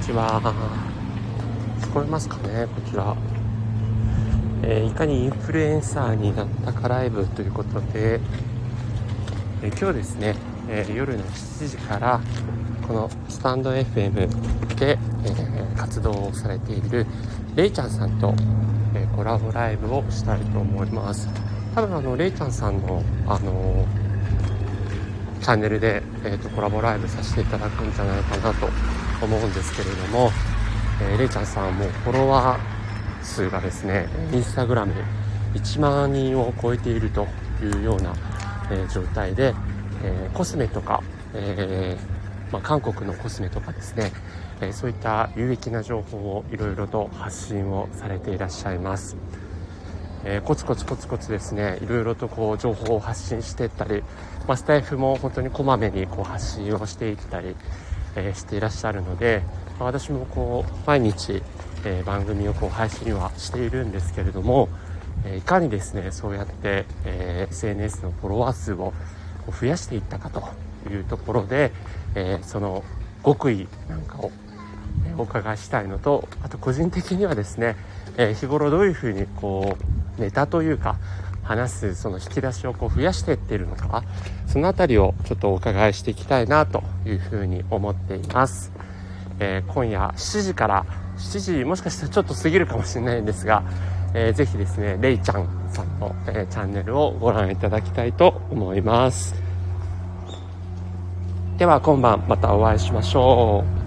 ちは。聞こえますかね、こちら。えー、いかにインフルエンサーになったかライブということで、えー、今日ですね、えー、夜の7時からこのスタンド FM で、え活動をされているレイちゃんさんと、えコラボライブをしたいと思います。多分あのレイちゃんさんのあのチャンネルで、えーと、コラボライブさせていただくんじゃないかなと思うんですけれども、えー、れいちゃんさんもフォロワー数がですねインスタグラム1万人を超えているというような、えー、状態で、えー、コスメとか、えまあ、韓国のコスメとかですね、えそういった有益な情報をいろいろと発信をされていらっしゃいます。え、コツコツコツコツですねいろいろとこう情報を発信していったり、まあ、スタイフも本当にこまめにこう発信をしていったり、え、していらっしゃるので、ま、私もこう毎日、え、番組をこう配信はしているんですけれども、えいかにですねそうやって、え SNS のフォロワー数を増やしていったかというところで、えその極意なんかをお伺いしたいのとあと個人的にはですね、え日頃どういうふうにこうネタというか話すその引き出しをこう増やしていっているのかその辺りをちょっとお伺いしていきたいなというふうに思っています、えー、今夜7時から7時もしかしたらちょっと過ぎるかもしれないんですが、えー、ぜひですねれいちゃんさんの、えー、チャンネルをご覧いただきたいと思います。では今晩またお会いしましょう。